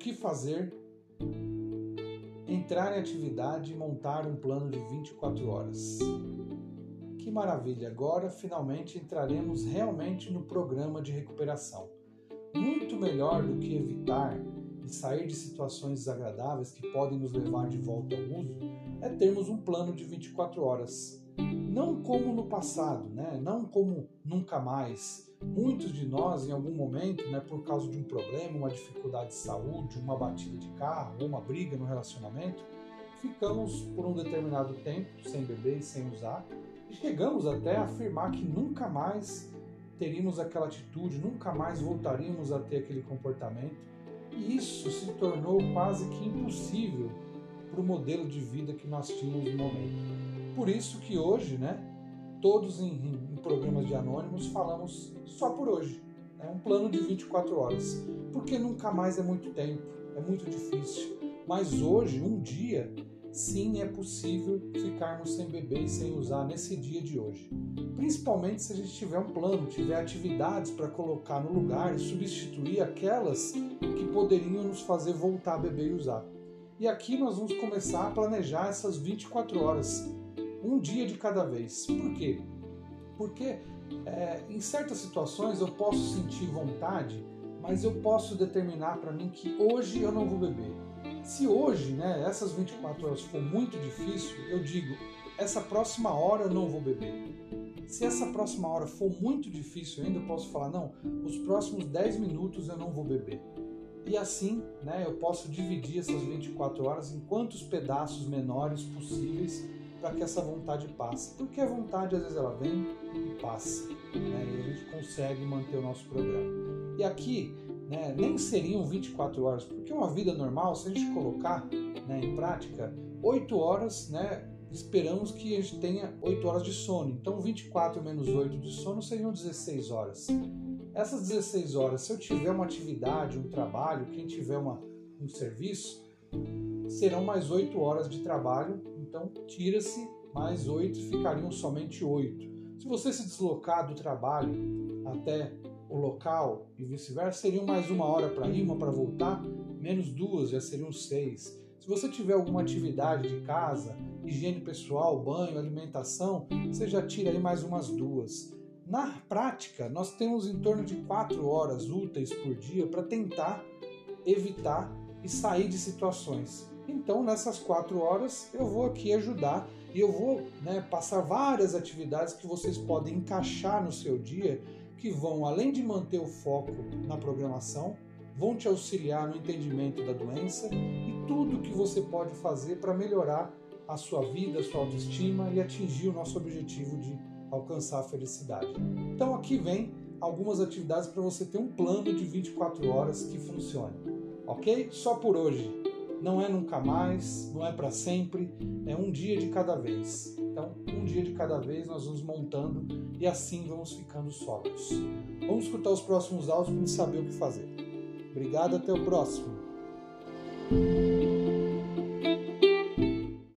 que fazer, entrar em atividade e montar um plano de 24 horas. Que maravilha! Agora finalmente entraremos realmente no programa de recuperação. Muito melhor do que evitar e sair de situações desagradáveis que podem nos levar de volta ao uso é termos um plano de 24 horas. Não como no passado, né? não como nunca mais, Muitos de nós, em algum momento, né, por causa de um problema, uma dificuldade de saúde, uma batida de carro ou uma briga no relacionamento, ficamos por um determinado tempo sem beber e sem usar e chegamos até a afirmar que nunca mais teríamos aquela atitude, nunca mais voltaríamos a ter aquele comportamento. E isso se tornou quase que impossível para o modelo de vida que nós tínhamos no momento. Por isso que hoje, né, todos em, em programas de anônimos falamos só por hoje, né, um plano de 24 horas, porque nunca mais é muito tempo, é muito difícil. Mas hoje, um dia, sim é possível ficarmos sem beber e sem usar nesse dia de hoje. Principalmente se a gente tiver um plano, tiver atividades para colocar no lugar e substituir aquelas que poderiam nos fazer voltar a beber e usar. E aqui nós vamos começar a planejar essas 24 horas, um dia de cada vez. Por quê? Porque é, em certas situações eu posso sentir vontade, mas eu posso determinar para mim que hoje eu não vou beber. Se hoje, né, essas 24 horas for muito difícil, eu digo, essa próxima hora eu não vou beber. Se essa próxima hora for muito difícil ainda, eu posso falar, não, os próximos 10 minutos eu não vou beber. E assim, né, eu posso dividir essas 24 horas em quantos pedaços menores possíveis para que essa vontade passe. Porque a vontade às vezes ela vem e passa, né, e a gente consegue manter o nosso programa. E aqui, né, nem seriam 24 horas, porque uma vida normal, se a gente colocar né, em prática, 8 horas, né, esperamos que a gente tenha 8 horas de sono. Então 24 menos 8 de sono seriam 16 horas. Essas 16 horas, se eu tiver uma atividade, um trabalho, quem tiver uma, um serviço, serão mais 8 horas de trabalho, então tira-se mais 8 e ficariam somente 8. Se você se deslocar do trabalho até o local e vice-versa, seriam mais uma hora para ir, uma para voltar, menos duas, já seriam seis. Se você tiver alguma atividade de casa, higiene pessoal, banho, alimentação, você já tira aí mais umas duas. Na prática, nós temos em torno de quatro horas úteis por dia para tentar evitar e sair de situações. Então, nessas quatro horas, eu vou aqui ajudar e eu vou né, passar várias atividades que vocês podem encaixar no seu dia, que vão, além de manter o foco na programação, vão te auxiliar no entendimento da doença e tudo que você pode fazer para melhorar a sua vida, a sua autoestima e atingir o nosso objetivo de alcançar a felicidade. Então aqui vem algumas atividades para você ter um plano de 24 horas que funcione. Ok? Só por hoje. Não é nunca mais, não é para sempre, é um dia de cada vez. Então, um dia de cada vez nós vamos montando e assim vamos ficando sólidos. Vamos escutar os próximos áudios para saber o que fazer. Obrigado, até o próximo.